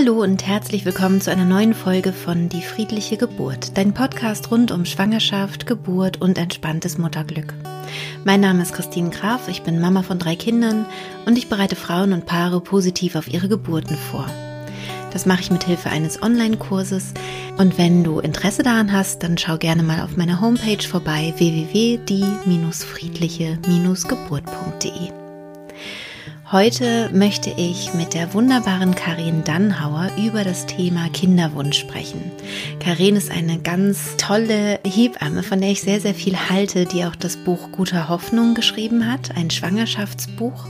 Hallo und herzlich willkommen zu einer neuen Folge von Die friedliche Geburt, dein Podcast rund um Schwangerschaft, Geburt und entspanntes Mutterglück. Mein Name ist Christine Graf, ich bin Mama von drei Kindern und ich bereite Frauen und Paare positiv auf ihre Geburten vor. Das mache ich mit Hilfe eines Online-Kurses und wenn du Interesse daran hast, dann schau gerne mal auf meiner Homepage vorbei www.die-friedliche-geburt.de. Heute möchte ich mit der wunderbaren Karin Dannhauer über das Thema Kinderwunsch sprechen. Karin ist eine ganz tolle Hebamme, von der ich sehr, sehr viel halte, die auch das Buch Guter Hoffnung geschrieben hat, ein Schwangerschaftsbuch.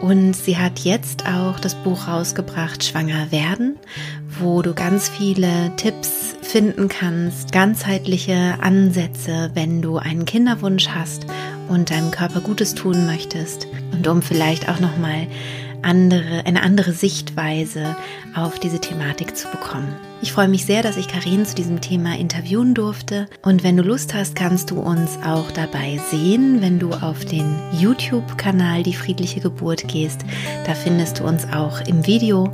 Und sie hat jetzt auch das Buch rausgebracht, Schwanger werden, wo du ganz viele Tipps finden kannst, ganzheitliche Ansätze, wenn du einen Kinderwunsch hast und deinem Körper Gutes tun möchtest und um vielleicht auch noch mal andere eine andere Sichtweise auf diese Thematik zu bekommen. Ich freue mich sehr, dass ich Karin zu diesem Thema interviewen durfte und wenn du Lust hast, kannst du uns auch dabei sehen, wenn du auf den YouTube-Kanal Die friedliche Geburt gehst. Da findest du uns auch im Video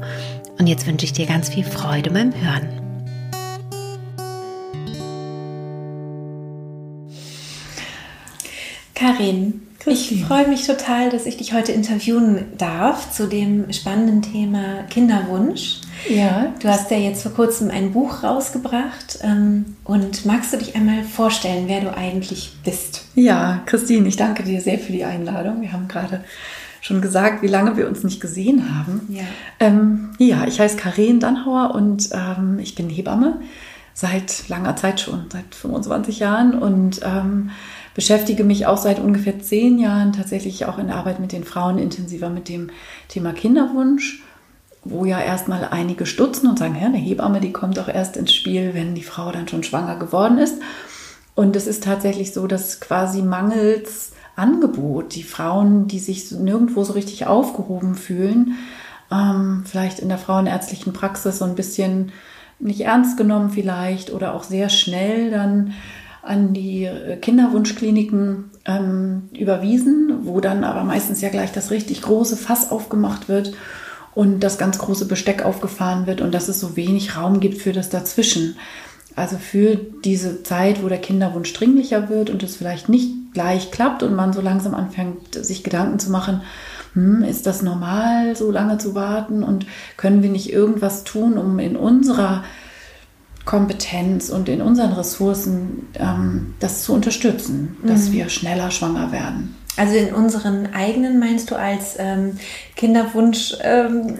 und jetzt wünsche ich dir ganz viel Freude beim Hören. Karin, ich freue mich total, dass ich dich heute interviewen darf zu dem spannenden Thema Kinderwunsch. Ja. Du hast ja jetzt vor kurzem ein Buch rausgebracht. Ähm, und magst du dich einmal vorstellen, wer du eigentlich bist? Ja, Christine, ich danke dir sehr für die Einladung. Wir haben gerade schon gesagt, wie lange wir uns nicht gesehen haben. Ja, ähm, ja ich heiße Karin Dannhauer und ähm, ich bin Hebamme seit langer Zeit schon, seit 25 Jahren und ähm, beschäftige mich auch seit ungefähr zehn Jahren tatsächlich auch in der Arbeit mit den Frauen intensiver mit dem Thema Kinderwunsch, wo ja erstmal einige stutzen und sagen, ja, eine Hebamme, die kommt auch erst ins Spiel, wenn die Frau dann schon schwanger geworden ist. Und es ist tatsächlich so, dass quasi mangels Angebot die Frauen, die sich nirgendwo so richtig aufgehoben fühlen, ähm, vielleicht in der frauenärztlichen Praxis so ein bisschen nicht ernst genommen vielleicht oder auch sehr schnell dann an die äh, Kinderwunschkliniken ähm, überwiesen, wo dann aber meistens ja gleich das richtig große Fass aufgemacht wird und das ganz große Besteck aufgefahren wird und dass es so wenig Raum gibt für das Dazwischen. Also für diese Zeit, wo der Kinderwunsch dringlicher wird und es vielleicht nicht gleich klappt und man so langsam anfängt, sich Gedanken zu machen, hm, ist das normal, so lange zu warten und können wir nicht irgendwas tun, um in unserer Kompetenz und in unseren Ressourcen ähm, das zu unterstützen, dass mhm. wir schneller schwanger werden. Also in unseren eigenen meinst du als ähm, Kinderwunschpaar ähm,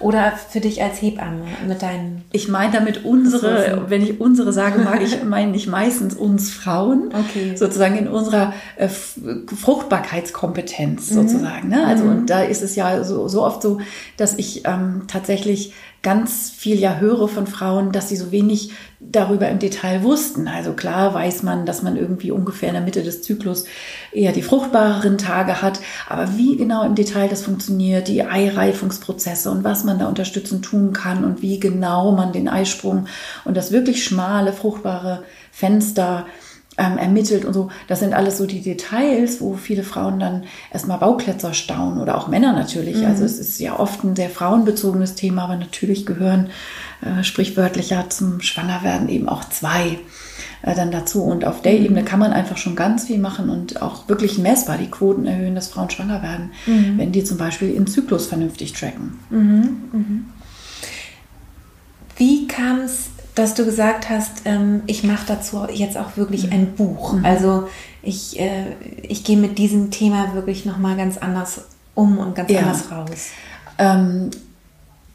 oder für dich als Hebamme mit deinen? Ich meine damit unsere, Ressourcen. wenn ich unsere sage, mag ich meine ich meistens uns Frauen, okay. sozusagen in unserer äh, Fruchtbarkeitskompetenz mhm. sozusagen. Ne? Also mhm. und da ist es ja so, so oft so, dass ich ähm, tatsächlich ganz viel ja höre von Frauen, dass sie so wenig darüber im Detail wussten. Also klar weiß man, dass man irgendwie ungefähr in der Mitte des Zyklus eher die fruchtbareren Tage hat, aber wie genau im Detail das funktioniert, die Eireifungsprozesse und was man da unterstützend tun kann und wie genau man den Eisprung und das wirklich schmale, fruchtbare Fenster ähm, ermittelt und so. Das sind alles so die Details, wo viele Frauen dann erstmal Baukletzer staunen oder auch Männer natürlich. Mhm. Also es ist ja oft ein sehr frauenbezogenes Thema, aber natürlich gehören äh, sprichwörtlich ja zum Schwangerwerden eben auch zwei äh, dann dazu. Und auf der mhm. Ebene kann man einfach schon ganz viel machen und auch wirklich messbar die Quoten erhöhen, dass Frauen schwanger werden, mhm. wenn die zum Beispiel ihren Zyklus vernünftig tracken. Mhm. mhm. Wie kam es dass du gesagt hast, ähm, ich mache dazu jetzt auch wirklich mhm. ein Buch. Mhm. Also ich, äh, ich gehe mit diesem Thema wirklich nochmal ganz anders um und ganz ja. anders raus. Ähm,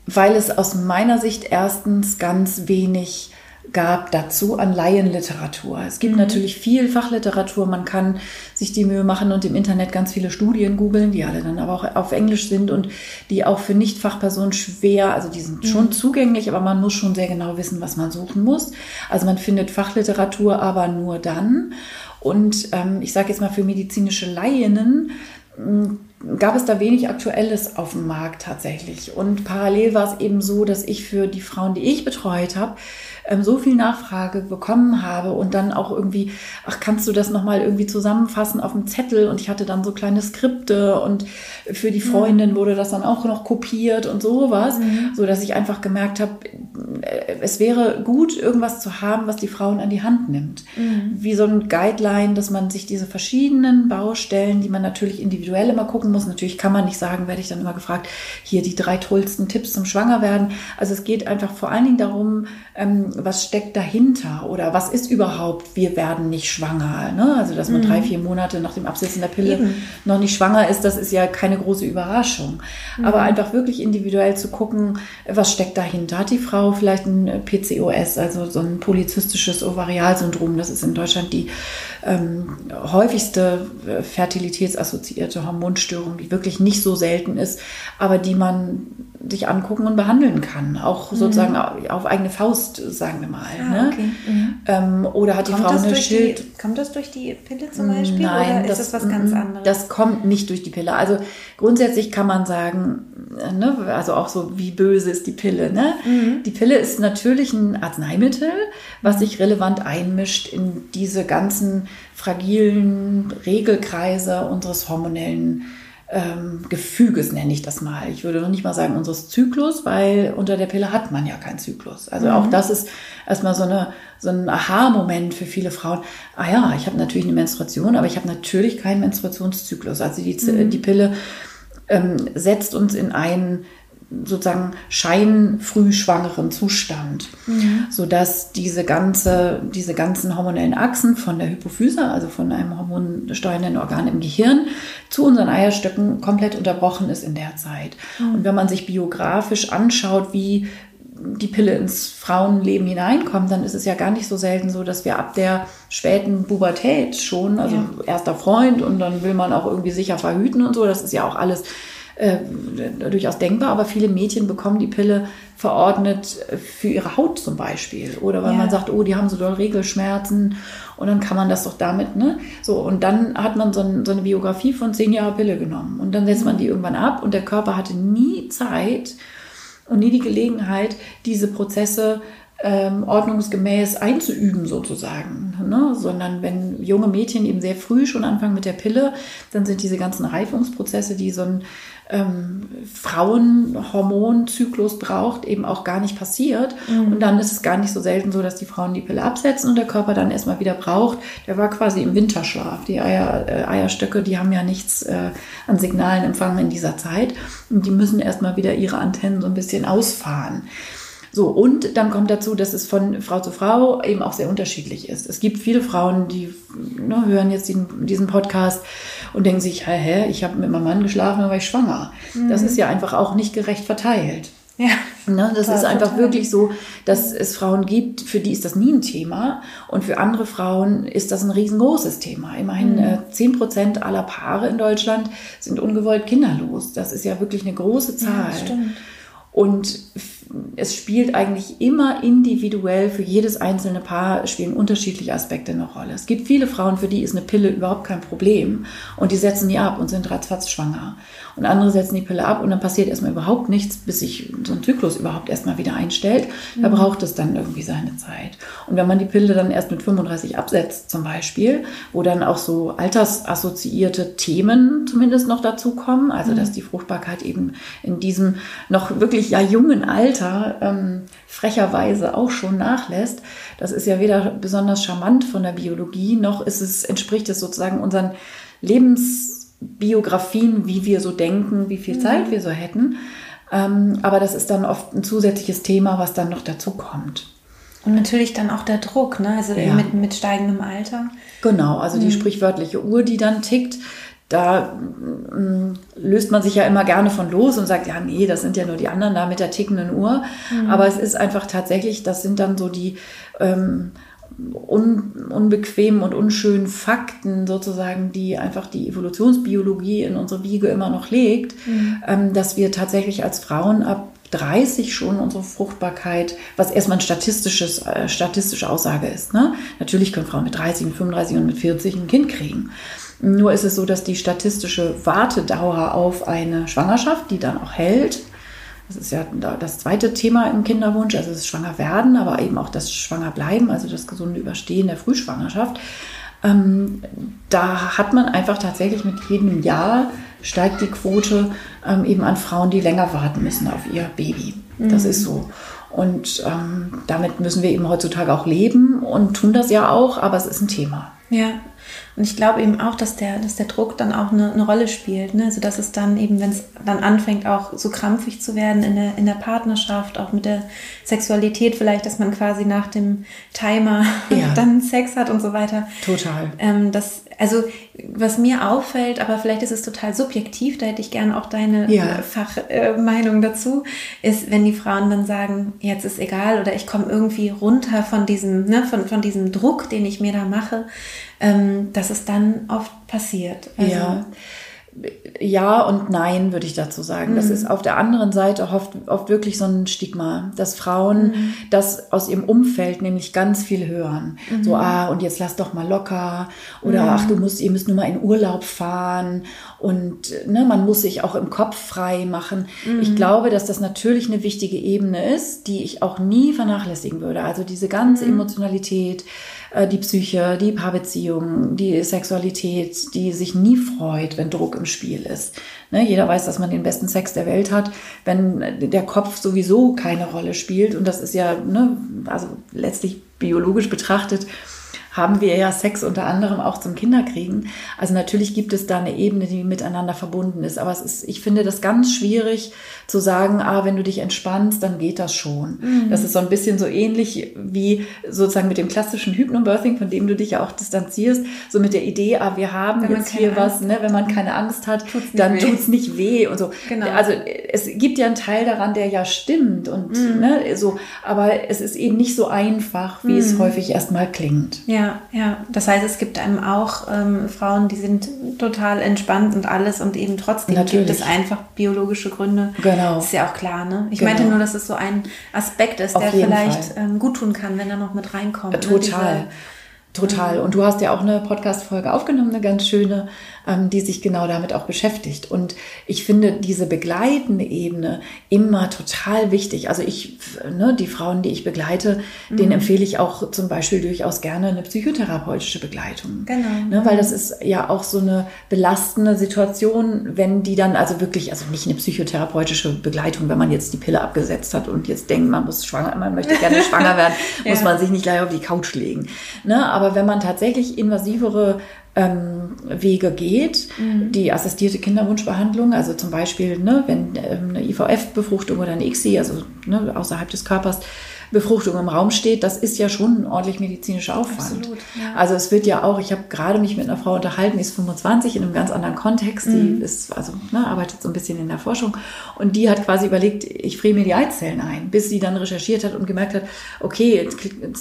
weil es aus meiner Sicht erstens ganz wenig gab dazu an Laienliteratur. Es gibt mhm. natürlich viel Fachliteratur. Man kann sich die Mühe machen und im Internet ganz viele Studien googeln, die alle dann aber auch auf Englisch sind und die auch für Nicht-Fachpersonen schwer, also die sind mhm. schon zugänglich, aber man muss schon sehr genau wissen, was man suchen muss. Also man findet Fachliteratur aber nur dann. Und ähm, ich sage jetzt mal für medizinische Laienen gab es da wenig Aktuelles auf dem Markt tatsächlich. Und parallel war es eben so, dass ich für die Frauen, die ich betreut habe, ähm, so viel Nachfrage bekommen habe und dann auch irgendwie, ach, kannst du das nochmal irgendwie zusammenfassen auf dem Zettel? Und ich hatte dann so kleine Skripte und für die Freundin wurde das dann auch noch kopiert und sowas, mhm. so dass ich einfach gemerkt habe, äh, es wäre gut, irgendwas zu haben, was die Frauen an die Hand nimmt. Mhm. Wie so ein Guideline, dass man sich diese verschiedenen Baustellen, die man natürlich individuell immer gucken muss, natürlich kann man nicht sagen, werde ich dann immer gefragt, hier die drei tollsten Tipps zum Schwangerwerden. Also es geht einfach vor allen Dingen darum, ähm, was steckt dahinter oder was ist überhaupt, wir werden nicht schwanger. Ne? Also, dass man mhm. drei, vier Monate nach dem Absetzen der Pille Eben. noch nicht schwanger ist, das ist ja keine große Überraschung. Mhm. Aber einfach wirklich individuell zu gucken, was steckt dahinter. Hat die Frau vielleicht ein PCOS, also so ein polyzystisches Ovarialsyndrom? Das ist in Deutschland die ähm, häufigste äh, fertilitätsassoziierte Hormonstörung, die wirklich nicht so selten ist, aber die man sich angucken und behandeln kann. Auch mhm. sozusagen auf eigene Faust, sagen wir mal. Ah, ne? okay. mhm. ähm, oder hat kommt die Frau eine Schild... Die, kommt das durch die Pille zum Beispiel? Nein, oder das, ist das was ganz anderes? Das kommt nicht durch die Pille. Also grundsätzlich kann man sagen, ne, also auch so, wie böse ist die Pille. Ne? Mhm. Die Pille ist natürlich ein Arzneimittel, was sich relevant einmischt in diese ganzen fragilen Regelkreise unseres hormonellen ähm, Gefüges, nenne ich das mal. Ich würde noch nicht mal sagen unseres Zyklus, weil unter der Pille hat man ja keinen Zyklus. Also mhm. auch das ist erstmal so, eine, so ein Aha-Moment für viele Frauen. Ah ja, ich habe natürlich eine Menstruation, aber ich habe natürlich keinen Menstruationszyklus. Also die, mhm. die Pille ähm, setzt uns in einen sozusagen scheinfrühschwangeren Zustand, mhm. sodass diese ganze, diese ganzen hormonellen Achsen von der Hypophyse, also von einem hormonsteuernden Organ im Gehirn, zu unseren Eierstöcken komplett unterbrochen ist in der Zeit. Mhm. Und wenn man sich biografisch anschaut, wie die Pille ins Frauenleben hineinkommt, dann ist es ja gar nicht so selten so, dass wir ab der späten Pubertät schon, also ja. erster Freund und dann will man auch irgendwie sicher verhüten und so, das ist ja auch alles äh, durchaus denkbar, aber viele Mädchen bekommen die Pille verordnet für ihre Haut zum Beispiel. Oder weil ja. man sagt, oh, die haben so doll Regelschmerzen und dann kann man das doch damit, ne? So, und dann hat man so, ein, so eine Biografie von zehn Jahren Pille genommen. Und dann setzt man die irgendwann ab und der Körper hatte nie Zeit und nie die Gelegenheit, diese Prozesse ähm, ordnungsgemäß einzuüben sozusagen, ne? sondern wenn junge Mädchen eben sehr früh schon anfangen mit der Pille, dann sind diese ganzen Reifungsprozesse, die so ein ähm, Frauenhormonzyklus braucht, eben auch gar nicht passiert. Mhm. Und dann ist es gar nicht so selten so, dass die Frauen die Pille absetzen und der Körper dann erstmal wieder braucht. Der war quasi im Winterschlaf. Die Eier, äh, Eierstöcke, die haben ja nichts äh, an Signalen empfangen in dieser Zeit. Und die müssen erstmal wieder ihre Antennen so ein bisschen ausfahren. So, und dann kommt dazu, dass es von Frau zu Frau eben auch sehr unterschiedlich ist. Es gibt viele Frauen, die ne, hören jetzt diesen, diesen, Podcast und denken sich, hä, hä ich habe mit meinem Mann geschlafen, dann war ich schwanger. Mhm. Das ist ja einfach auch nicht gerecht verteilt. Ja. Ne, das ist einfach total. wirklich so, dass es Frauen gibt, für die ist das nie ein Thema und für andere Frauen ist das ein riesengroßes Thema. Immerhin mhm. äh, Prozent aller Paare in Deutschland sind ungewollt kinderlos. Das ist ja wirklich eine große Zahl. Ja, stimmt. Und es spielt eigentlich immer individuell für jedes einzelne Paar spielen unterschiedliche Aspekte eine Rolle. Es gibt viele Frauen, für die ist eine Pille überhaupt kein Problem und die setzen die ab und sind ratzfatz schwanger. Und andere setzen die Pille ab und dann passiert erstmal überhaupt nichts, bis sich so ein Zyklus überhaupt erstmal wieder einstellt. Da mhm. braucht es dann irgendwie seine Zeit. Und wenn man die Pille dann erst mit 35 absetzt zum Beispiel, wo dann auch so altersassoziierte Themen zumindest noch dazu kommen, also mhm. dass die Fruchtbarkeit eben in diesem noch wirklich ja jungen Alter ähm, frecherweise auch schon nachlässt, das ist ja weder besonders charmant von der Biologie, noch ist es, entspricht es sozusagen unseren Lebens Biografien, wie wir so denken, wie viel Zeit mhm. wir so hätten. Ähm, aber das ist dann oft ein zusätzliches Thema, was dann noch dazu kommt. Und natürlich dann auch der Druck, ne? also ja. mit, mit steigendem Alter. Genau, also die mhm. sprichwörtliche Uhr, die dann tickt, da mm, löst man sich ja immer gerne von los und sagt, ja, nee, das sind ja nur die anderen da mit der tickenden Uhr. Mhm. Aber es ist einfach tatsächlich, das sind dann so die ähm, un, unbequemen und unschönen Fakten sozusagen, die einfach die Evolutionsbiologie in unsere Wiege immer noch legt, mhm. ähm, dass wir tatsächlich als Frauen ab 30 schon unsere Fruchtbarkeit, was erstmal ein statistisches, äh, statistische Aussage ist. Ne? Natürlich können Frauen mit 30, mit 35 und mit 40 ein Kind kriegen. Nur ist es so, dass die statistische Wartedauer auf eine Schwangerschaft, die dann auch hält, das ist ja das zweite Thema im Kinderwunsch, also das Schwanger werden, aber eben auch das Schwanger bleiben, also das gesunde Überstehen der Frühschwangerschaft. Ähm, da hat man einfach tatsächlich mit jedem Jahr steigt die Quote ähm, eben an Frauen, die länger warten müssen auf ihr Baby. Das mhm. ist so. Und ähm, damit müssen wir eben heutzutage auch leben und tun das ja auch, aber es ist ein Thema. Ja, und ich glaube eben auch, dass der, dass der Druck dann auch eine, eine Rolle spielt. Ne? Also dass es dann eben, wenn es dann anfängt, auch so krampfig zu werden in der, in der Partnerschaft, auch mit der Sexualität vielleicht, dass man quasi nach dem Timer ja. dann Sex hat und so weiter. Total. Ähm, das, also was mir auffällt, aber vielleicht ist es total subjektiv, da hätte ich gerne auch deine ja. Fachmeinung äh, dazu, ist, wenn die Frauen dann sagen, jetzt ist egal oder ich komme irgendwie runter von diesem, ne, von, von diesem Druck, den ich mir da mache, ähm, dass es dann oft passiert. Also, ja ja und nein, würde ich dazu sagen. Mhm. Das ist auf der anderen Seite oft, oft wirklich so ein Stigma, dass Frauen mhm. das aus ihrem Umfeld nämlich ganz viel hören. Mhm. So, ah, und jetzt lass doch mal locker. Oder mhm. ach, du musst, ihr müsst nur mal in Urlaub fahren. Und ne, man muss sich auch im Kopf frei machen. Ich mhm. glaube, dass das natürlich eine wichtige Ebene ist, die ich auch nie vernachlässigen würde. Also diese ganze mhm. Emotionalität, die Psyche, die Paarbeziehung, die Sexualität, die sich nie freut, wenn Druck im Spiel ist. Ne, jeder weiß, dass man den besten Sex der Welt hat, wenn der Kopf sowieso keine Rolle spielt. Und das ist ja, ne, also letztlich biologisch betrachtet, haben wir ja Sex unter anderem auch zum Kinderkriegen. Also natürlich gibt es da eine Ebene, die miteinander verbunden ist. Aber es ist, ich finde das ganz schwierig zu sagen, ah, wenn du dich entspannst, dann geht das schon. Mhm. Das ist so ein bisschen so ähnlich wie sozusagen mit dem klassischen Hypnobirthing, von dem du dich ja auch distanzierst, so mit der Idee, ah, wir haben wenn jetzt hier Angst was, ne, wenn man keine Angst hat, tut's dann tut es nicht weh und so. Genau. Also es gibt ja einen Teil daran, der ja stimmt und mhm. ne, so, aber es ist eben nicht so einfach, wie mhm. es häufig erstmal klingt. Ja. Ja, ja. Das heißt, es gibt einem auch ähm, Frauen, die sind total entspannt und alles und eben trotzdem Natürlich. gibt es einfach biologische Gründe. Genau. ist ja auch klar, ne? Ich genau. meinte nur, dass es so ein Aspekt ist, Auf der vielleicht ähm, gut tun kann, wenn er noch mit reinkommt. Ne? Total. Ne? Total. Und du hast ja auch eine Podcast-Folge aufgenommen, eine ganz schöne, ähm, die sich genau damit auch beschäftigt. Und ich finde diese begleitende Ebene immer total wichtig. Also ich, ne, die Frauen, die ich begleite, mhm. denen empfehle ich auch zum Beispiel durchaus gerne eine psychotherapeutische Begleitung. Genau. Ne, weil das ist ja auch so eine belastende Situation, wenn die dann also wirklich, also nicht eine psychotherapeutische Begleitung, wenn man jetzt die Pille abgesetzt hat und jetzt denkt, man muss schwanger, man möchte gerne schwanger werden, ja. muss man sich nicht gleich auf die Couch legen. Ne, aber wenn man tatsächlich invasivere ähm, Wege geht, mhm. die assistierte Kinderwunschbehandlung, also zum Beispiel, ne, wenn ähm, eine IVF-Befruchtung oder eine ICSI, also ne, außerhalb des Körpers, Befruchtung im Raum steht, das ist ja schon ein ordentlich medizinischer Aufwand. Absolut, ja. Also es wird ja auch, ich habe gerade mich mit einer Frau unterhalten, die ist 25 in einem ganz anderen Kontext, mhm. die ist, also ne, arbeitet so ein bisschen in der Forschung und die hat quasi überlegt, ich friere mir die Eizellen ein, bis sie dann recherchiert hat und gemerkt hat, okay,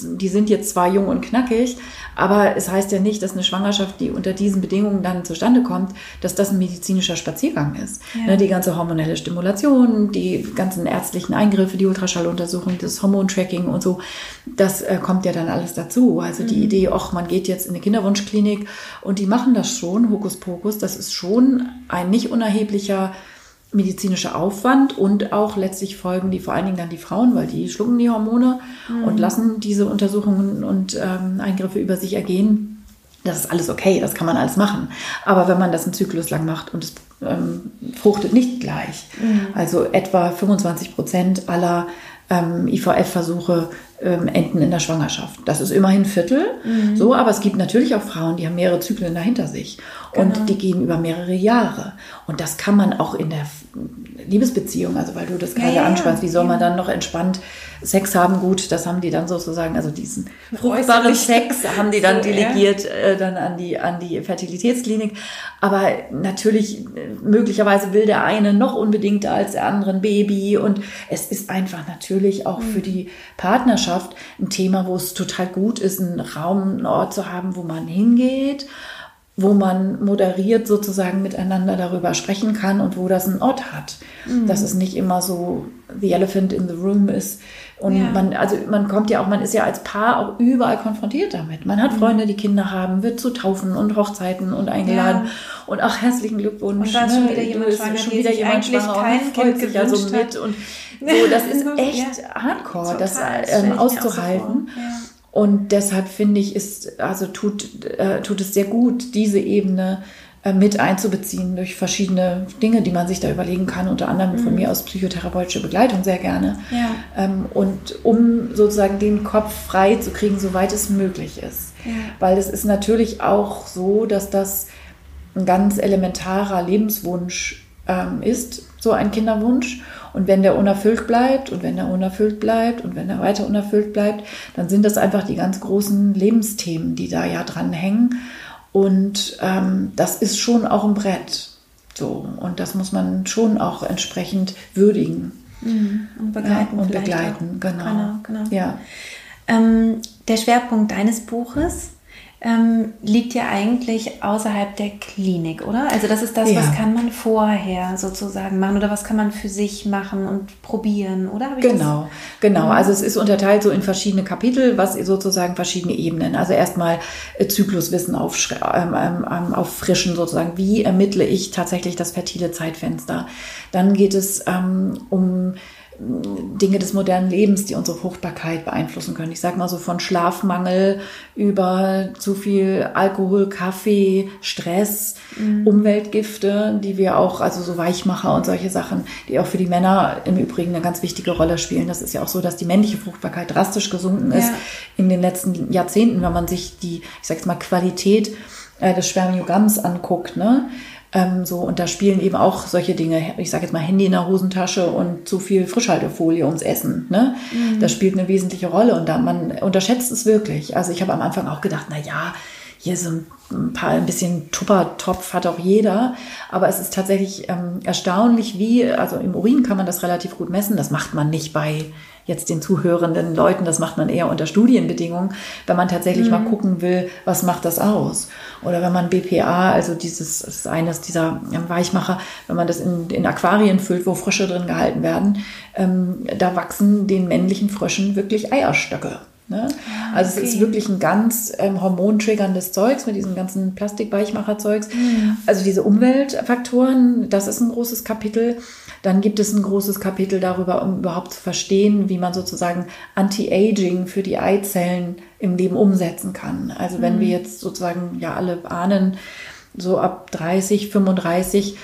die sind jetzt zwar jung und knackig, aber es heißt ja nicht, dass eine Schwangerschaft, die unter diesen Bedingungen dann zustande kommt, dass das ein medizinischer Spaziergang ist. Ja. Ne, die ganze hormonelle Stimulation, die ganzen ärztlichen Eingriffe, die Ultraschalluntersuchung, das Hormon Tracking und so, das äh, kommt ja dann alles dazu. Also die mhm. Idee, ach, man geht jetzt in eine Kinderwunschklinik und die machen das schon, Hokuspokus, das ist schon ein nicht unerheblicher medizinischer Aufwand und auch letztlich folgen die vor allen Dingen dann die Frauen, weil die schlucken die Hormone mhm. und lassen diese Untersuchungen und ähm, Eingriffe über sich ergehen. Das ist alles okay, das kann man alles machen. Aber wenn man das einen Zyklus lang macht und es ähm, fruchtet nicht gleich, mhm. also etwa 25 Prozent aller ähm, IVF-Versuche ähm, enden in der Schwangerschaft. Das ist immerhin Viertel, mhm. so, aber es gibt natürlich auch Frauen, die haben mehrere Zyklen dahinter sich und genau. die gehen über mehrere Jahre. Und das kann man auch in der Liebesbeziehung, also weil du das gerade ja, ja, ansprachst, wie soll man dann noch entspannt Sex haben? Gut, das haben die dann sozusagen, also diesen fruchtbaren Sex haben die dann so, delegiert äh, dann an die an die Fertilitätsklinik. Aber natürlich äh, möglicherweise will der eine noch unbedingter als der andere ein Baby und es ist einfach natürlich auch mhm. für die Partnerschaft ein Thema, wo es total gut ist, einen Raum, einen Ort zu haben, wo man hingeht wo man moderiert sozusagen miteinander darüber sprechen kann und wo das einen Ort hat. Mhm. Dass es nicht immer so the elephant in the room ist. Und ja. man, also man kommt ja auch, man ist ja als Paar auch überall konfrontiert damit. Man hat mhm. Freunde, die Kinder haben, wird zu Taufen und Hochzeiten und eingeladen. Ja. Und auch herzlichen Glückwunsch. Und dann ne? schon wieder jemand schwanger, schon wieder jemand schwanger kein und freut sich also mit. Und so, das ist echt ja. hardcore, Total, das ähm, auszuhalten. So und deshalb finde ich, ist, also tut, äh, tut es sehr gut, diese Ebene äh, mit einzubeziehen durch verschiedene Dinge, die man sich da überlegen kann, unter anderem mhm. von mir aus psychotherapeutische Begleitung sehr gerne. Ja. Ähm, und um sozusagen den Kopf frei zu kriegen, soweit es möglich ist. Ja. Weil es ist natürlich auch so, dass das ein ganz elementarer Lebenswunsch ähm, ist, so ein Kinderwunsch. Und wenn der unerfüllt bleibt und wenn er unerfüllt bleibt und wenn er weiter unerfüllt bleibt, dann sind das einfach die ganz großen Lebensthemen, die da ja dran hängen. Und ähm, das ist schon auch ein Brett. So, und das muss man schon auch entsprechend würdigen. Mhm. Und begleiten. Ja, und begleiten, genau. genau, genau. Ja. Ähm, der Schwerpunkt deines Buches ähm, liegt ja eigentlich außerhalb der Klinik, oder? Also das ist das, ja. was kann man vorher sozusagen machen oder was kann man für sich machen und probieren, oder? genau, genau. Also es ist unterteilt so in verschiedene Kapitel, was sozusagen verschiedene Ebenen. Also erstmal äh, Zykluswissen auf, ähm, ähm, ähm, auffrischen sozusagen. Wie ermittle ich tatsächlich das fertile Zeitfenster? Dann geht es ähm, um Dinge des modernen Lebens, die unsere Fruchtbarkeit beeinflussen können. Ich sage mal so von Schlafmangel über zu viel Alkohol, Kaffee, Stress, mhm. Umweltgifte, die wir auch, also so Weichmacher und solche Sachen, die auch für die Männer im Übrigen eine ganz wichtige Rolle spielen. Das ist ja auch so, dass die männliche Fruchtbarkeit drastisch gesunken ist ja. in den letzten Jahrzehnten, wenn man sich die, ich sage jetzt mal, Qualität äh, des Spermiogramms anguckt. Ne? Ähm, so, und da spielen eben auch solche Dinge, ich sage jetzt mal Handy in der Hosentasche und zu viel Frischhaltefolie ums Essen. Ne? Mhm. Das spielt eine wesentliche Rolle und da, man unterschätzt es wirklich. Also ich habe am Anfang auch gedacht, na ja, hier so ein paar, ein bisschen Tuppertopf hat auch jeder. Aber es ist tatsächlich ähm, erstaunlich, wie, also im Urin kann man das relativ gut messen. Das macht man nicht bei jetzt den zuhörenden Leuten, das macht man eher unter Studienbedingungen, wenn man tatsächlich mhm. mal gucken will, was macht das aus. Oder wenn man BPA, also dieses, das ist eines dieser ähm, Weichmacher, wenn man das in, in Aquarien füllt, wo Frösche drin gehalten werden, ähm, da wachsen den männlichen Fröschen wirklich Eierstöcke. Ne? Ah, also okay. es ist wirklich ein ganz ähm, hormontriggerndes Zeugs mit diesem ganzen Plastikweichmacherzeugs. Mhm. Also diese Umweltfaktoren, das ist ein großes Kapitel. Dann gibt es ein großes Kapitel darüber, um überhaupt zu verstehen, wie man sozusagen Anti-Aging für die Eizellen im Leben umsetzen kann. Also wenn mhm. wir jetzt sozusagen ja alle ahnen, so ab 30, 35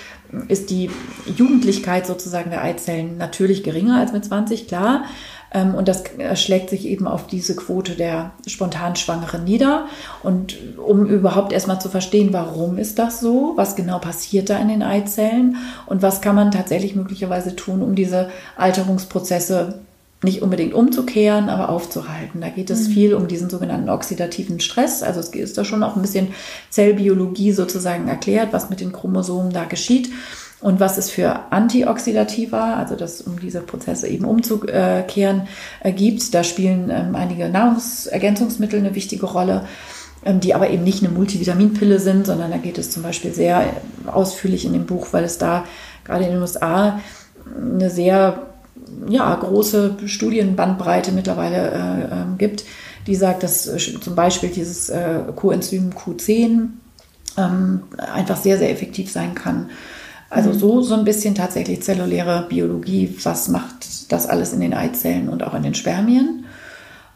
ist die Jugendlichkeit sozusagen der Eizellen natürlich geringer als mit 20, klar. Ähm, und das schlägt sich eben auf diese Quote der spontan Schwangeren nieder. Und um überhaupt erstmal zu verstehen, warum ist das so, was genau passiert da in den Eizellen und was kann man tatsächlich möglicherweise tun, um diese Alterungsprozesse nicht unbedingt umzukehren, aber aufzuhalten. Da geht es mhm. viel um diesen sogenannten oxidativen Stress. Also es ist da schon auch ein bisschen Zellbiologie sozusagen erklärt, was mit den Chromosomen da geschieht. Und was es für Antioxidativa, also das, um diese Prozesse eben umzukehren, äh, gibt, da spielen ähm, einige Nahrungsergänzungsmittel eine wichtige Rolle, ähm, die aber eben nicht eine Multivitaminpille sind, sondern da geht es zum Beispiel sehr ausführlich in dem Buch, weil es da gerade in den USA eine sehr ja, große Studienbandbreite mittlerweile äh, äh, gibt, die sagt, dass äh, zum Beispiel dieses äh, Coenzym Q10 ähm, einfach sehr, sehr effektiv sein kann also mhm. so, so ein bisschen tatsächlich zelluläre Biologie, was macht das alles in den Eizellen und auch in den Spermien.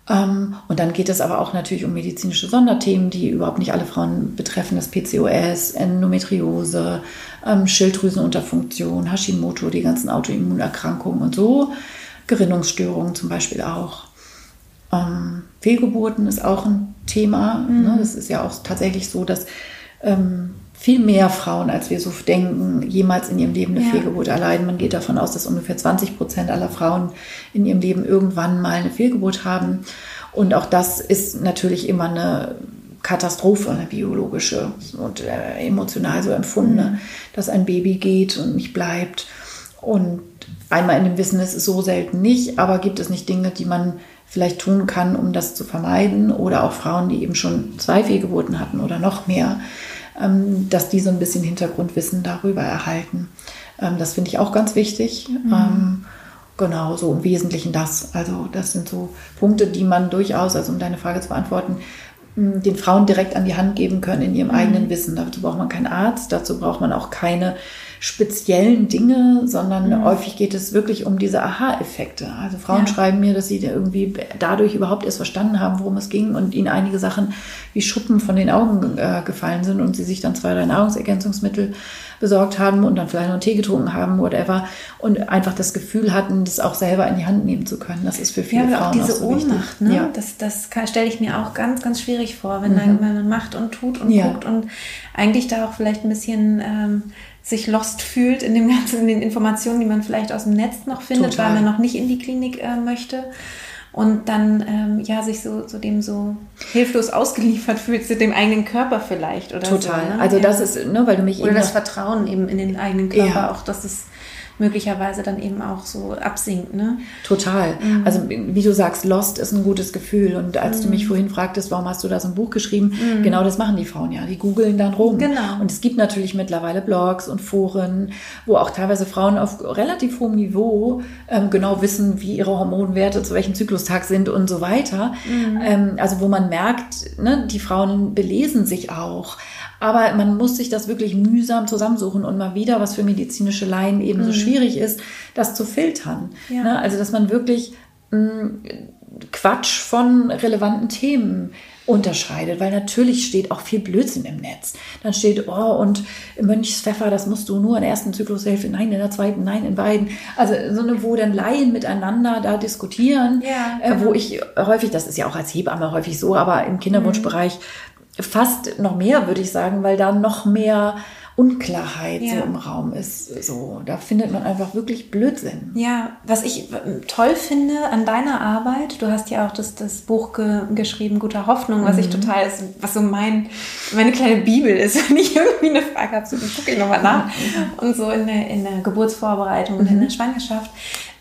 Ähm, und dann geht es aber auch natürlich um medizinische Sonderthemen, die überhaupt nicht alle Frauen betreffen. Das PCOS, Endometriose, ähm, Schilddrüsenunterfunktion, Hashimoto, die ganzen Autoimmunerkrankungen und so. Gerinnungsstörungen zum Beispiel auch. Ähm, Fehlgeburten ist auch ein Thema. Ne? Mhm. Ne? Das ist ja auch tatsächlich so, dass ähm, viel mehr Frauen, als wir so denken, jemals in ihrem Leben eine ja. Fehlgeburt erleiden. Man geht davon aus, dass ungefähr 20 Prozent aller Frauen in ihrem Leben irgendwann mal eine Fehlgeburt haben. Und auch das ist natürlich immer eine Katastrophe, eine biologische und äh, emotional so empfundene, mhm. dass ein Baby geht und nicht bleibt. Und einmal in dem Wissen ist es so selten nicht, aber gibt es nicht Dinge, die man vielleicht tun kann, um das zu vermeiden? Oder auch Frauen, die eben schon zwei Fehlgeburten hatten oder noch mehr, dass die so ein bisschen Hintergrundwissen darüber erhalten. Ähm, das finde ich auch ganz wichtig. Mhm. Ähm, genau, so im Wesentlichen das. Also das sind so Punkte, die man durchaus, also um deine Frage zu beantworten, den Frauen direkt an die Hand geben können in ihrem mhm. eigenen Wissen. Dazu braucht man keinen Arzt, dazu braucht man auch keine speziellen Dinge, sondern mhm. häufig geht es wirklich um diese Aha-Effekte. Also Frauen ja. schreiben mir, dass sie irgendwie dadurch überhaupt erst verstanden haben, worum es ging und ihnen einige Sachen wie Schuppen von den Augen äh, gefallen sind und sie sich dann zwei, drei Nahrungsergänzungsmittel besorgt haben und dann vielleicht noch einen Tee getrunken haben, whatever, und einfach das Gefühl hatten, das auch selber in die Hand nehmen zu können. Das ist für viele ja, Frauen auch diese auch so Ohnmacht, ne? Ja. Das, das stelle ich mir auch ganz, ganz schwierig vor, wenn mhm. man macht und tut und ja. guckt und eigentlich da auch vielleicht ein bisschen ähm, sich lost fühlt in dem ganzen, in den Informationen, die man vielleicht aus dem Netz noch findet, Total. weil man noch nicht in die Klinik äh, möchte und dann ähm, ja sich so, so dem so hilflos ausgeliefert fühlt zu dem eigenen Körper vielleicht oder total so, ne? also ja. das ist ne weil du mich oder das Vertrauen eben in den eigenen Körper ja. auch dass es möglicherweise dann eben auch so absinkt. Ne? Total. Mhm. Also wie du sagst, Lost ist ein gutes Gefühl. Und als mhm. du mich mhm. vorhin fragtest, warum hast du da so ein Buch geschrieben, mhm. genau das machen die Frauen ja. Die googeln dann rum. Genau. Und es gibt natürlich mittlerweile Blogs und Foren, wo auch teilweise Frauen auf relativ hohem Niveau ähm, genau wissen, wie ihre Hormonwerte zu welchem Zyklustag sind und so weiter. Mhm. Ähm, also wo man merkt, ne, die Frauen belesen sich auch. Aber man muss sich das wirklich mühsam zusammensuchen und mal wieder, was für medizinische Laien eben so mhm. schwierig ist, das zu filtern. Ja. Ne? Also, dass man wirklich mh, mm, Quatsch von relevanten Themen unterscheidet, weil natürlich steht auch viel Blödsinn im Netz. Dann steht, oh, und Mönchspfeffer, das musst du nur in der ersten Zyklushälfte, nein, in der zweiten, nein, in beiden. Also so eine, wo dann Laien miteinander da diskutieren, ja, genau. äh, wo genau. ich häufig, das ist ja auch als Hebamme häufig so, aber im Kinderwunschbereich mhm fast noch mehr, würde ich sagen, weil da noch mehr Unklarheit ja. so im Raum ist. So, da findet man einfach wirklich Blödsinn. Ja, was ich toll finde an deiner Arbeit, du hast ja auch das, das Buch ge geschrieben, Guter Hoffnung, was mhm. ich total, was so mein, meine kleine Bibel ist. Wenn ich irgendwie eine Frage habe, so, gucke ich nochmal nach. Mhm. Und so in der, in der Geburtsvorbereitung und in der mhm. Schwangerschaft,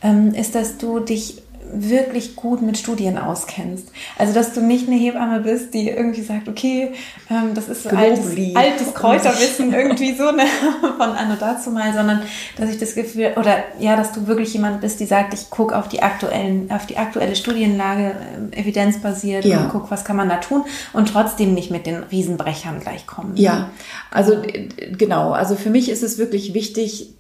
ähm, ist, dass du dich wirklich gut mit Studien auskennst. Also, dass du nicht eine Hebamme bist, die irgendwie sagt, okay, ähm, das ist so altes, altes Kräuterwissen irgendwie so ne, von anno dazu mal, sondern dass ich das Gefühl, oder ja, dass du wirklich jemand bist, die sagt, ich gucke auf die aktuellen, auf die aktuelle Studienlage, äh, evidenzbasiert ja. und guck, was kann man da tun und trotzdem nicht mit den Riesenbrechern gleich kommen. Ja, also äh, genau. Also für mich ist es wirklich wichtig,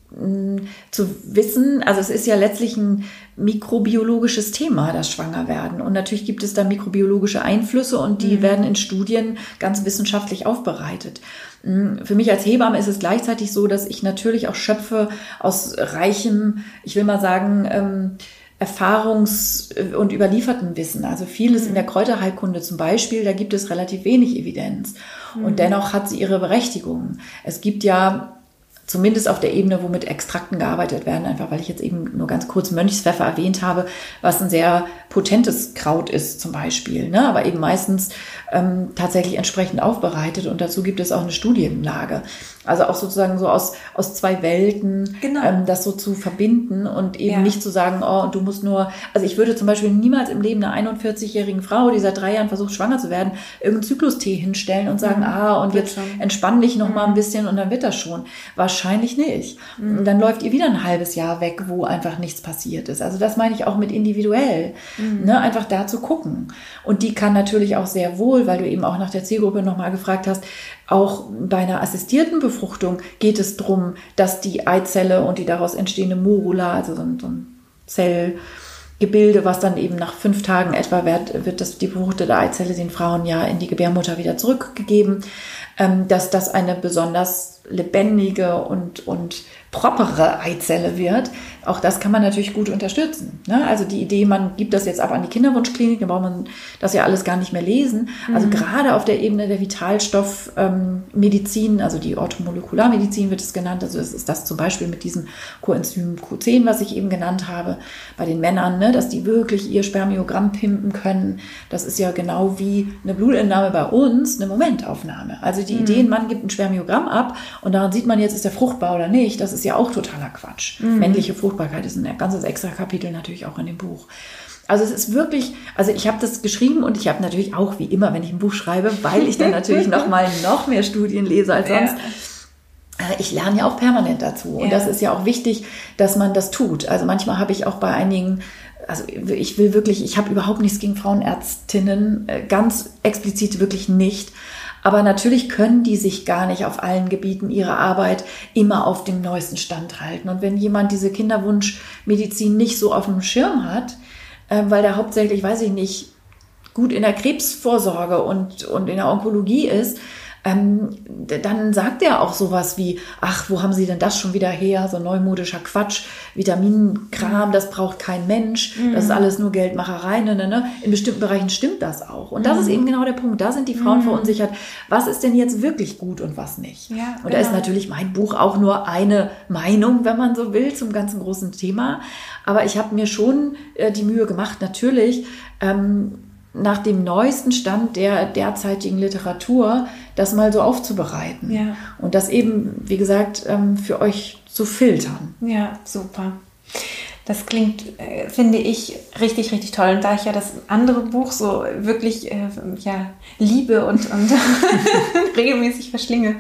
zu wissen, also es ist ja letztlich ein mikrobiologisches Thema, das Schwangerwerden. Und natürlich gibt es da mikrobiologische Einflüsse und die mhm. werden in Studien ganz wissenschaftlich aufbereitet. Für mich als Hebamme ist es gleichzeitig so, dass ich natürlich auch schöpfe aus reichem, ich will mal sagen, ähm, Erfahrungs- und überlieferten Wissen. Also vieles in mhm. der Kräuterheilkunde zum Beispiel, da gibt es relativ wenig Evidenz. Und mhm. dennoch hat sie ihre Berechtigung. Es gibt ja zumindest auf der Ebene, wo mit Extrakten gearbeitet werden, einfach weil ich jetzt eben nur ganz kurz Mönchspfeffer erwähnt habe, was ein sehr potentes Kraut ist zum Beispiel, ne? aber eben meistens ähm, tatsächlich entsprechend aufbereitet und dazu gibt es auch eine Studienlage. Also auch sozusagen so aus, aus zwei Welten, genau. ähm, das so zu verbinden und eben ja. nicht zu sagen, oh, und du musst nur, also ich würde zum Beispiel niemals im Leben einer 41-jährigen Frau, die seit drei Jahren versucht, schwanger zu werden, irgendeinen Zyklustee hinstellen und sagen, mhm. ah, und jetzt schon. entspann dich noch mhm. mal ein bisschen und dann wird das schon. Wahrscheinlich nicht. Mhm. Und dann läuft ihr wieder ein halbes Jahr weg, wo einfach nichts passiert ist. Also das meine ich auch mit individuell. Mhm. Ne? Einfach da zu gucken. Und die kann natürlich auch sehr wohl, weil du eben auch nach der Zielgruppe nochmal gefragt hast, auch bei einer assistierten Befruchtung geht es darum, dass die Eizelle und die daraus entstehende Morula, also so ein, so ein Zellgebilde, was dann eben nach fünf Tagen etwa wird, wird das, die befruchtete Eizelle den Frauen ja in die Gebärmutter wieder zurückgegeben, ähm, dass das eine besonders lebendige und, und propere Eizelle wird. Auch das kann man natürlich gut unterstützen. Ne? Also die Idee, man gibt das jetzt ab an die Kinderwunschklinik, dann braucht man das ja alles gar nicht mehr lesen. Also mhm. gerade auf der Ebene der Vitalstoffmedizin, ähm, also die Orthomolekularmedizin wird es genannt, also es ist das zum Beispiel mit diesem Coenzym Q10, was ich eben genannt habe, bei den Männern, ne? dass die wirklich ihr Spermiogramm pimpen können. Das ist ja genau wie eine Blutentnahme bei uns, eine Momentaufnahme. Also die mhm. Idee, ein Mann gibt ein Spermiogramm ab und daran sieht man jetzt, ist er fruchtbar oder nicht. Das ist ja auch totaler Quatsch. Mhm. Männliche Fruchtbarkeit ist ein ganzes extra Kapitel natürlich auch in dem Buch. Also es ist wirklich, also ich habe das geschrieben und ich habe natürlich auch wie immer, wenn ich ein Buch schreibe, weil ich dann natürlich noch mal noch mehr Studien lese als sonst. Ja. Äh, ich lerne ja auch permanent dazu. Und ja. das ist ja auch wichtig, dass man das tut. Also manchmal habe ich auch bei einigen also ich will wirklich, ich habe überhaupt nichts gegen Frauenärztinnen, äh, ganz explizit wirklich nicht. Aber natürlich können die sich gar nicht auf allen Gebieten ihrer Arbeit immer auf dem neuesten Stand halten. Und wenn jemand diese Kinderwunschmedizin nicht so auf dem Schirm hat, äh, weil der hauptsächlich, weiß ich nicht, gut in der Krebsvorsorge und, und in der Onkologie ist, ähm, dann sagt er auch sowas wie, ach, wo haben Sie denn das schon wieder her? So neumodischer Quatsch, Vitaminkram, das braucht kein Mensch, mhm. das ist alles nur Geldmacherei. Ne, ne, ne. In bestimmten Bereichen stimmt das auch. Und das mhm. ist eben genau der Punkt. Da sind die Frauen mhm. verunsichert. Was ist denn jetzt wirklich gut und was nicht? Ja, und genau. da ist genau. natürlich mein Buch auch nur eine Meinung, wenn man so will, zum ganzen großen Thema. Aber ich habe mir schon äh, die Mühe gemacht, natürlich, ähm, nach dem neuesten Stand der derzeitigen Literatur das mal so aufzubereiten. Ja. Und das eben, wie gesagt, ähm, für euch zu filtern. Ja, super. Das klingt, äh, finde ich, richtig, richtig toll. Und da ich ja das andere Buch so wirklich äh, ja, liebe und, und regelmäßig verschlinge,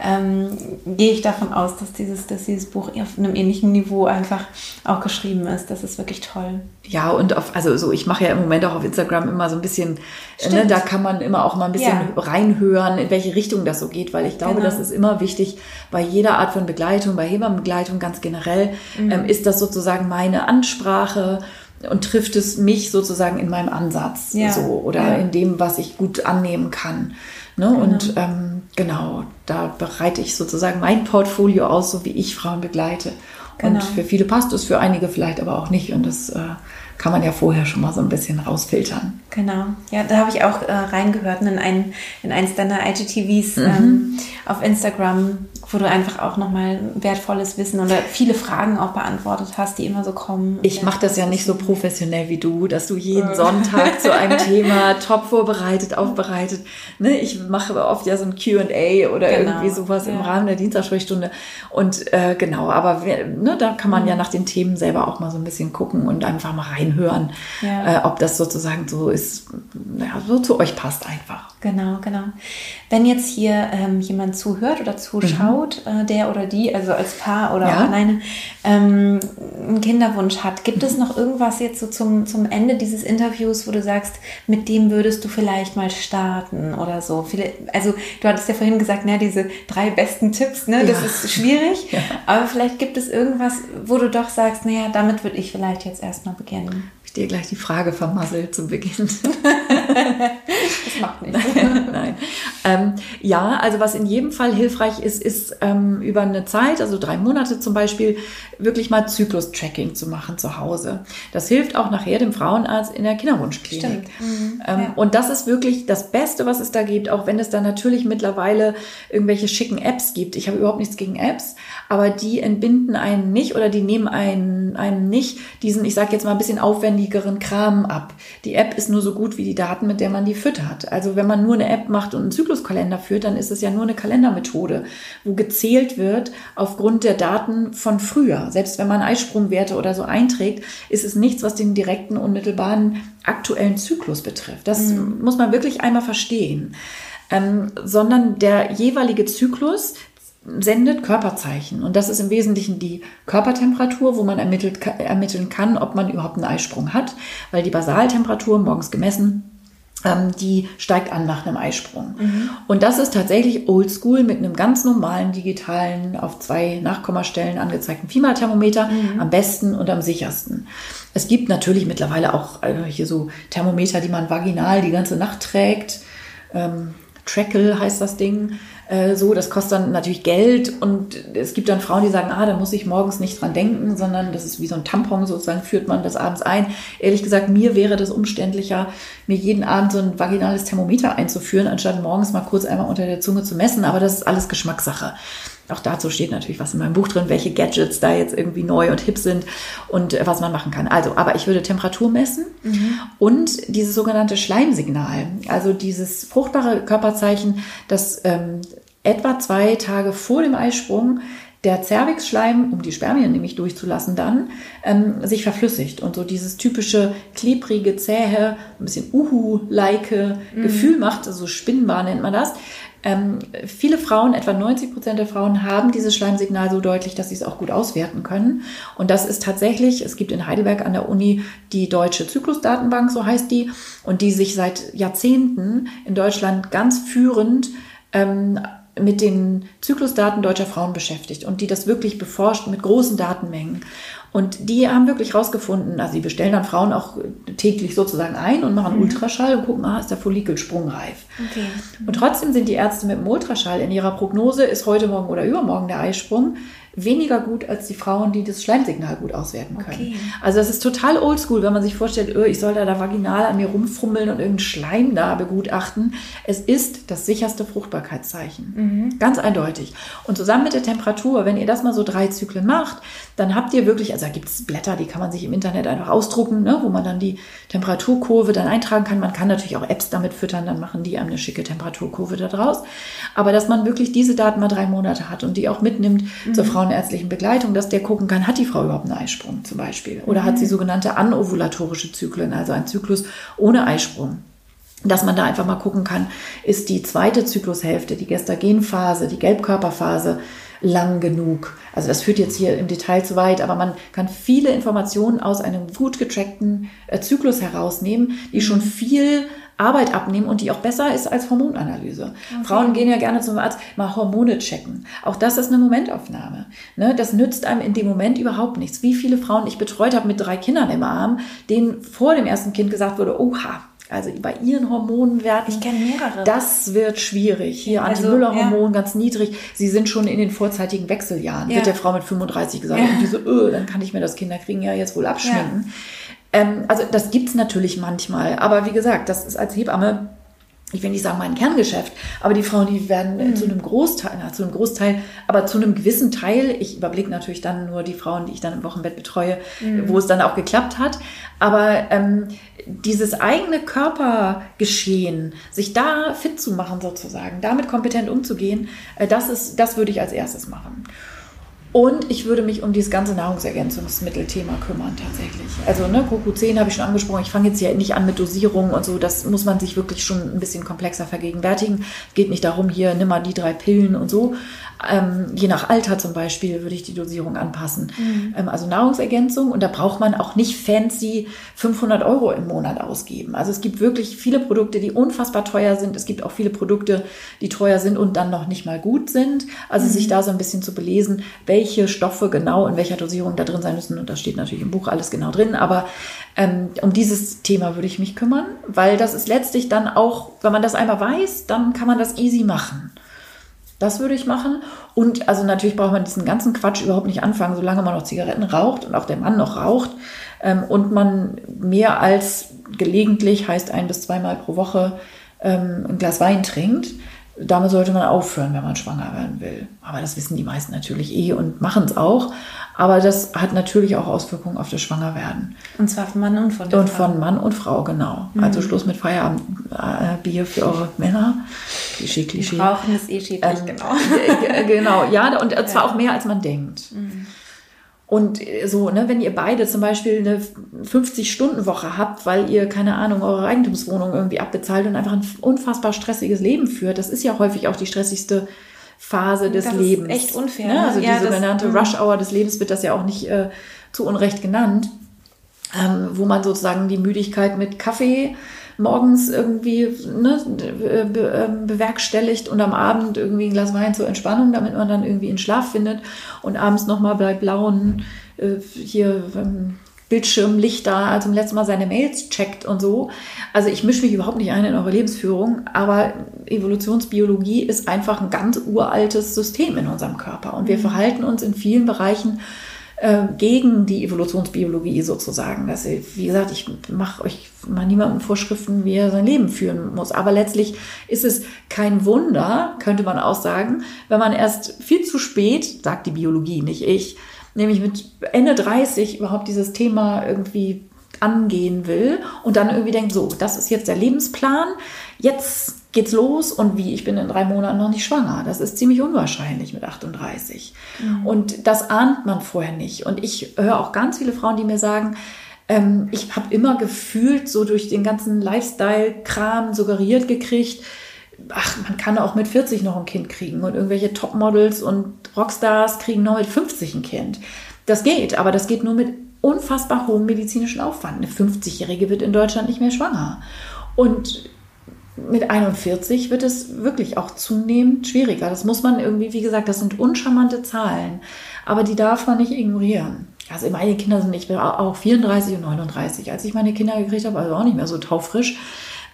ähm, gehe ich davon aus, dass dieses, dass dieses Buch auf einem ähnlichen Niveau einfach auch geschrieben ist. Das ist wirklich toll. Ja, und auf, also so, ich mache ja im Moment auch auf Instagram immer so ein bisschen, ne, da kann man immer auch mal ein bisschen ja. reinhören, in welche Richtung das so geht, weil ich glaube, genau. das ist immer wichtig bei jeder Art von Begleitung, bei Hebammenbegleitung ganz generell, mhm. ähm, ist das sozusagen meine Ansprache und trifft es mich sozusagen in meinem Ansatz ja. so oder ja. in dem, was ich gut annehmen kann. Ne? Genau. Und ähm, genau, da bereite ich sozusagen mein Portfolio aus, so wie ich Frauen begleite. Genau. Und für viele passt es, für einige vielleicht aber auch nicht. Und das äh, kann man ja vorher schon mal so ein bisschen rausfiltern. Genau. Ja, da habe ich auch äh, reingehört in, ein, in eins deiner IGTVs mhm. ähm, auf Instagram, wo du einfach auch nochmal wertvolles Wissen oder viele Fragen auch beantwortet hast, die immer so kommen. Ich mache das ja nicht so professionell wie du, dass du jeden Sonntag zu einem Thema top vorbereitet, aufbereitet. Ne, ich mache oft ja so ein Q&A oder genau. irgendwie sowas ja. im Rahmen der Dienstagssprechstunde. Und äh, genau, aber ne, da kann man mhm. ja nach den Themen selber auch mal so ein bisschen gucken und einfach mal reinhören, ja. äh, ob das sozusagen so ist, ja, so zu euch passt einfach. Genau, genau. Wenn jetzt hier ähm, jemand zuhört oder zuschaut, mhm. äh, der oder die, also als Paar oder ja. alleine, ähm, einen Kinderwunsch hat, gibt mhm. es noch irgendwas jetzt so zum, zum Ende dieses Interviews, wo du sagst, mit dem würdest du vielleicht mal starten oder so? Viele, also du hattest ja vorhin gesagt, ne, diese drei besten Tipps, ne, ja. das ist schwierig, ja. aber vielleicht gibt es irgendwas, wo du doch sagst, naja, damit würde ich vielleicht jetzt erstmal beginnen ich dir gleich die Frage vermasselt zu Beginn. das macht nichts. Nein. Ähm, ja, also was in jedem Fall hilfreich ist, ist ähm, über eine Zeit, also drei Monate zum Beispiel, wirklich mal Zyklus-Tracking zu machen zu Hause. Das hilft auch nachher dem Frauenarzt in der Kinderwunschklinik. Stimmt. Mhm, ja. Und das ist wirklich das Beste, was es da gibt, auch wenn es da natürlich mittlerweile irgendwelche schicken Apps gibt. Ich habe überhaupt nichts gegen Apps, aber die entbinden einen nicht oder die nehmen einen, einen nicht diesen, ich sage jetzt mal ein bisschen aufwendigeren Kram ab. Die App ist nur so gut wie die Daten, mit der man die füttert. Also wenn man nur eine App macht und einen Zykluskalender führt, dann ist es ja nur eine Kalendermethode, wo gezählt wird aufgrund der Daten von früher. Selbst wenn man Eisprungwerte oder so einträgt, ist es nichts, was den direkten, unmittelbaren aktuellen Zyklus betrifft. Das mhm. muss man wirklich einmal verstehen. Ähm, sondern der jeweilige Zyklus sendet Körperzeichen. Und das ist im Wesentlichen die Körpertemperatur, wo man ermittelt, ermitteln kann, ob man überhaupt einen Eisprung hat, weil die Basaltemperatur morgens gemessen die steigt an nach einem Eisprung. Mhm. Und das ist tatsächlich oldschool mit einem ganz normalen digitalen, auf zwei Nachkommastellen angezeigten Fieberthermometer mhm. am besten und am sichersten. Es gibt natürlich mittlerweile auch äh, hier so Thermometer, die man vaginal die ganze Nacht trägt. Ähm, Trackle heißt das Ding. Äh, so, das kostet dann natürlich Geld und es gibt dann Frauen, die sagen, ah, da muss ich morgens nicht dran denken, sondern das ist wie so ein Tampon, sozusagen führt man das abends ein. Ehrlich gesagt, mir wäre das umständlicher, mir jeden Abend so ein vaginales Thermometer einzuführen, anstatt morgens mal kurz einmal unter der Zunge zu messen, aber das ist alles Geschmackssache. Auch dazu steht natürlich was in meinem Buch drin, welche Gadgets da jetzt irgendwie neu und hip sind und äh, was man machen kann. Also, aber ich würde Temperatur messen mhm. und dieses sogenannte Schleimsignal, also dieses fruchtbare Körperzeichen, das ähm, etwa zwei Tage vor dem Eisprung der Cervixschleim, um die Spermien nämlich durchzulassen dann, ähm, sich verflüssigt und so dieses typische klebrige, zähe, ein bisschen uhu-like mhm. Gefühl macht, also Spinnbar nennt man das. Ähm, viele Frauen, etwa 90 Prozent der Frauen, haben dieses Schleimsignal so deutlich, dass sie es auch gut auswerten können. Und das ist tatsächlich, es gibt in Heidelberg an der Uni die Deutsche Zyklusdatenbank, so heißt die, und die sich seit Jahrzehnten in Deutschland ganz führend ähm, mit den Zyklusdaten deutscher Frauen beschäftigt und die das wirklich beforscht mit großen Datenmengen. Und die haben wirklich rausgefunden, also sie bestellen dann Frauen auch täglich sozusagen ein und machen mhm. Ultraschall und gucken, ah, ist der Follikel sprungreif. Okay. Und trotzdem sind die Ärzte mit dem Ultraschall in ihrer Prognose, ist heute Morgen oder übermorgen der Eisprung, weniger gut als die Frauen, die das Schleimsignal gut auswerten können. Okay. Also das ist total oldschool, wenn man sich vorstellt, oh, ich soll da, da vaginal an mir rumfummeln und irgendeinen Schleim da begutachten. Es ist das sicherste Fruchtbarkeitszeichen. Mhm. Ganz eindeutig. Und zusammen mit der Temperatur, wenn ihr das mal so drei Zyklen macht, dann habt ihr wirklich, also da gibt es Blätter, die kann man sich im Internet einfach ausdrucken, ne, wo man dann die Temperaturkurve dann eintragen kann. Man kann natürlich auch Apps damit füttern, dann machen die einem eine schicke Temperaturkurve da draus. Aber dass man wirklich diese Daten mal drei Monate hat und die auch mitnimmt mhm. zur frauenärztlichen Begleitung, dass der gucken kann, hat die Frau überhaupt einen Eisprung zum Beispiel? Oder mhm. hat sie mhm. sogenannte anovulatorische Zyklen, also ein Zyklus ohne Eisprung? dass man da einfach mal gucken kann, ist die zweite Zyklushälfte, die Gestagenphase, die Gelbkörperphase, lang genug. Also das führt jetzt hier im Detail zu weit, aber man kann viele Informationen aus einem gut getrackten äh, Zyklus herausnehmen, die schon viel Arbeit abnehmen und die auch besser ist als Hormonanalyse. Okay. Frauen gehen ja gerne zum Arzt, mal Hormone checken. Auch das ist eine Momentaufnahme. Ne? Das nützt einem in dem Moment überhaupt nichts. Wie viele Frauen ich betreut habe mit drei Kindern im Arm, denen vor dem ersten Kind gesagt wurde, oha, also bei ihren Hormonwerten. Ich kenne mehrere. Das wird schwierig. Hier also, Anti-Müller-Hormon ja. ganz niedrig. Sie sind schon in den vorzeitigen Wechseljahren. Ja. Wird der Frau mit 35 gesagt. Ja. Und diese, öh, dann kann ich mir das Kinderkriegen ja jetzt wohl abschminken. Ähm, also das gibt's natürlich manchmal. Aber wie gesagt, das ist als Hebamme ich will nicht sagen mein Kerngeschäft, aber die Frauen, die werden mhm. zu einem Großteil, na, zu einem Großteil, aber zu einem gewissen Teil, ich überblicke natürlich dann nur die Frauen, die ich dann im Wochenbett betreue, mhm. wo es dann auch geklappt hat, aber ähm, dieses eigene Körpergeschehen, sich da fit zu machen sozusagen, damit kompetent umzugehen, äh, das ist, das würde ich als erstes machen. Und ich würde mich um dieses ganze Nahrungsergänzungsmittelthema kümmern tatsächlich. Also ne, CoQ10 habe ich schon angesprochen. Ich fange jetzt hier nicht an mit Dosierung und so. Das muss man sich wirklich schon ein bisschen komplexer vergegenwärtigen. Geht nicht darum, hier nimm mal die drei Pillen und so. Ähm, je nach Alter zum Beispiel würde ich die Dosierung anpassen. Mhm. Ähm, also Nahrungsergänzung und da braucht man auch nicht fancy 500 Euro im Monat ausgeben. Also es gibt wirklich viele Produkte, die unfassbar teuer sind. Es gibt auch viele Produkte, die teuer sind und dann noch nicht mal gut sind. Also mhm. sich da so ein bisschen zu belesen, welche Stoffe genau in welcher Dosierung da drin sein müssen. Und da steht natürlich im Buch alles genau drin. Aber ähm, um dieses Thema würde ich mich kümmern, weil das ist letztlich dann auch, wenn man das einmal weiß, dann kann man das easy machen. Das würde ich machen. Und also natürlich braucht man diesen ganzen Quatsch überhaupt nicht anfangen, solange man noch Zigaretten raucht und auch der Mann noch raucht ähm, und man mehr als gelegentlich, heißt ein bis zweimal pro Woche, ähm, ein Glas Wein trinkt damit sollte man aufhören, wenn man schwanger werden will. Aber das wissen die meisten natürlich eh und machen es auch. Aber das hat natürlich auch Auswirkungen auf das Schwangerwerden. Und zwar von Mann und von der Und Frau. von Mann und Frau, genau. Mhm. Also Schluss mit Feierabendbier äh, für eure Männer. Klischee, Klischee. Rauchen ist eh schädlich, ähm, genau. genau, ja, und zwar auch mehr, als man denkt. Mhm. Und so, ne, wenn ihr beide zum Beispiel eine 50-Stunden-Woche habt, weil ihr, keine Ahnung, eure Eigentumswohnung irgendwie abbezahlt und einfach ein unfassbar stressiges Leben führt, das ist ja häufig auch die stressigste Phase des das Lebens. Ist echt unfair. Ne? Also ja, die sogenannte das, mhm. Rush Hour des Lebens wird das ja auch nicht äh, zu Unrecht genannt, ähm, wo man sozusagen die Müdigkeit mit Kaffee morgens irgendwie ne, be ähm, bewerkstelligt und am Abend irgendwie ein Glas Wein zur Entspannung, damit man dann irgendwie in Schlaf findet und abends nochmal bei blauen äh, hier ähm, Bildschirmlichter zum letzten Mal seine Mails checkt und so. Also ich mische mich überhaupt nicht ein in eure Lebensführung, aber Evolutionsbiologie ist einfach ein ganz uraltes System in unserem Körper und wir mhm. verhalten uns in vielen Bereichen äh, gegen die Evolutionsbiologie sozusagen. Dass, wie gesagt, ich mache euch mal niemandem Vorschriften, wie er sein Leben führen muss. Aber letztlich ist es kein Wunder, könnte man auch sagen, wenn man erst viel zu spät, sagt die Biologie, nicht ich, nämlich mit Ende 30 überhaupt dieses Thema irgendwie angehen will und dann irgendwie denkt, so, das ist jetzt der Lebensplan, jetzt geht's los und wie, ich bin in drei Monaten noch nicht schwanger. Das ist ziemlich unwahrscheinlich mit 38. Mhm. Und das ahnt man vorher nicht. Und ich höre auch ganz viele Frauen, die mir sagen, ähm, ich habe immer gefühlt, so durch den ganzen Lifestyle-Kram suggeriert gekriegt, ach, man kann auch mit 40 noch ein Kind kriegen und irgendwelche Topmodels und Rockstars kriegen noch mit 50 ein Kind. Das geht, aber das geht nur mit unfassbar hohem medizinischen Aufwand. Eine 50-Jährige wird in Deutschland nicht mehr schwanger. Und mit 41 wird es wirklich auch zunehmend schwieriger. Das muss man irgendwie, wie gesagt, das sind uncharmante Zahlen, aber die darf man nicht ignorieren. Also meine Kinder sind, ich bin auch 34 und 39. Als ich meine Kinder gekriegt habe, also auch nicht mehr so taufrisch.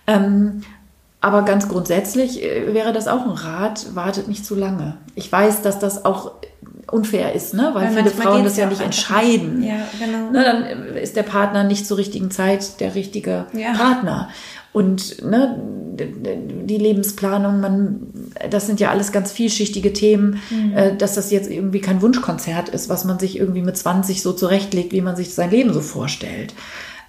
Ähm, aber ganz grundsätzlich äh, wäre das auch ein Rat, wartet nicht zu lange. Ich weiß, dass das auch unfair ist, ne? weil, weil viele Frauen das ja nicht entscheiden. Ja, genau. Ne, dann ist der Partner nicht zur richtigen Zeit der richtige ja. Partner. Und ne, die Lebensplanung, man, das sind ja alles ganz vielschichtige Themen, mhm. äh, dass das jetzt irgendwie kein Wunschkonzert ist, was man sich irgendwie mit 20 so zurechtlegt, wie man sich sein Leben so vorstellt.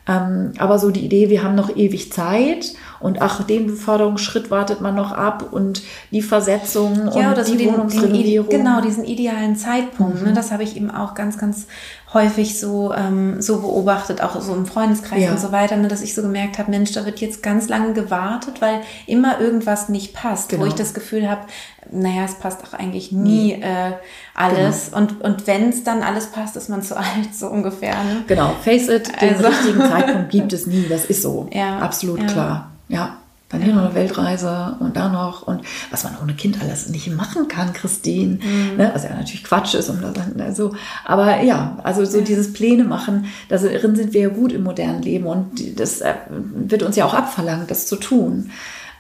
Ähm, aber so die Idee, wir haben noch ewig Zeit und ach, den Beförderungsschritt wartet man noch ab und die Versetzung ja, und die Wohnungsrenovierung. Genau, diesen idealen Zeitpunkt. Ne, mhm. Ne, das habe ich eben auch ganz, ganz häufig so, ähm, so beobachtet, auch so im Freundeskreis ja. und so weiter, ne, dass ich so gemerkt habe, Mensch, da wird jetzt ganz lange gewartet, weil immer irgendwas nicht passt, genau. wo ich das Gefühl habe, naja, es passt auch eigentlich nie äh, alles. Genau. Und, und wenn es dann alles passt, ist man zu alt, so ungefähr. Ne? Genau, face it, den also. richtigen Zeitpunkt gibt es nie, das ist so. Ja, Absolut ja. klar. Ja. Dann hier noch eine Weltreise und da noch und was man ohne Kind alles nicht machen kann, Christine. Mhm. Ne? Was ja natürlich Quatsch ist und also, aber ja, also so dieses Pläne machen, darin sind wir ja gut im modernen Leben und das äh, wird uns ja auch abverlangt, das zu tun.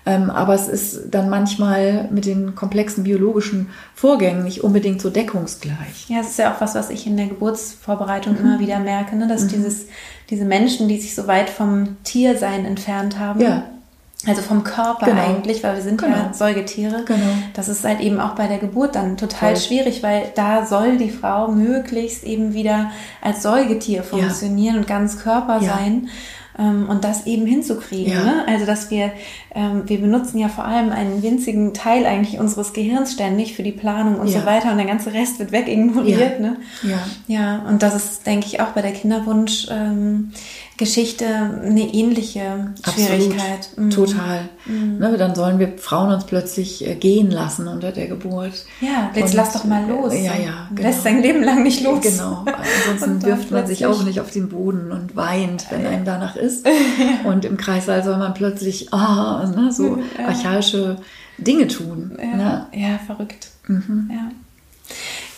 Ähm, aber es ist dann manchmal mit den komplexen biologischen Vorgängen nicht unbedingt so deckungsgleich. Ja, es ist ja auch was, was ich in der Geburtsvorbereitung mhm. immer wieder merke, ne? dass mhm. dieses, diese Menschen, die sich so weit vom Tiersein entfernt haben, ja also vom Körper genau. eigentlich, weil wir sind genau. ja Säugetiere. Genau. Das ist halt eben auch bei der Geburt dann total Voll. schwierig, weil da soll die Frau möglichst eben wieder als Säugetier funktionieren ja. und ganz Körper ja. sein ähm, und das eben hinzukriegen. Ja. Ne? Also dass wir, ähm, wir benutzen ja vor allem einen winzigen Teil eigentlich unseres Gehirns ständig für die Planung und ja. so weiter und der ganze Rest wird wegignoriert. Ja. Ne? ja. Ja, und das ist, denke ich, auch bei der Kinderwunsch. Ähm, Geschichte eine ähnliche Schwierigkeit. Mhm. Total. Mhm. Ne, dann sollen wir Frauen uns plötzlich äh, gehen lassen unter der Geburt. Ja, jetzt Und, lass doch mal los. Ja, ja. Genau. Lässt sein Leben lang nicht los. Genau. Ansonsten wirft man sich auch nicht auf den Boden und weint, wenn einem danach ist. ja. Und im Kreißsaal soll man plötzlich oh, ne, so ja. archaische Dinge tun. Ja, ne? ja verrückt. Mhm. Ja.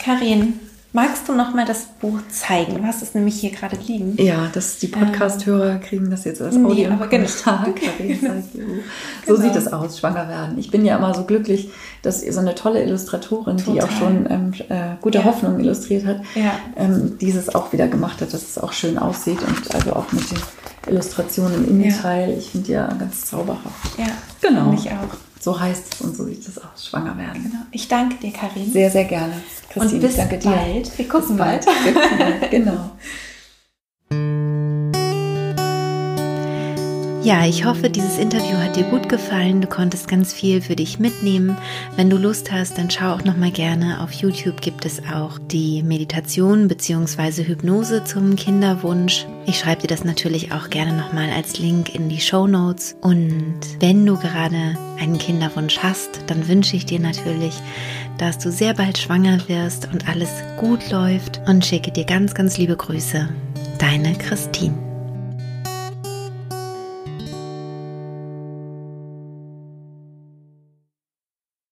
Karin, Magst du noch mal das Buch zeigen? Du hast es nämlich hier gerade liegen. Ja, das, die Podcast-Hörer ähm, kriegen das jetzt als Audio nee, aber genau. genau. So genau. sieht es aus, schwanger werden. Ich bin ja immer so glücklich, dass so eine tolle Illustratorin, Total. die auch schon ähm, äh, gute ja. Hoffnung illustriert hat, ja. ähm, dieses auch wieder gemacht hat, dass es auch schön aussieht und also auch mit den Illustrationen im Innenteil. Ja. Ich finde ja ganz zauberhaft. Ja, genau. Ich auch. So heißt es und so sieht es aus, schwanger werden. Genau. Ich danke dir, Karin. Sehr, sehr gerne. Christine, und bis danke dir. bald. Wir gucken bald. bald. genau. Ja, ich hoffe, dieses Interview hat dir gut gefallen. Du konntest ganz viel für dich mitnehmen. Wenn du Lust hast, dann schau auch noch mal gerne. Auf YouTube gibt es auch die Meditation bzw. Hypnose zum Kinderwunsch. Ich schreibe dir das natürlich auch gerne noch mal als Link in die Show Notes. Und wenn du gerade einen Kinderwunsch hast, dann wünsche ich dir natürlich, dass du sehr bald schwanger wirst und alles gut läuft und schicke dir ganz, ganz liebe Grüße. Deine Christine.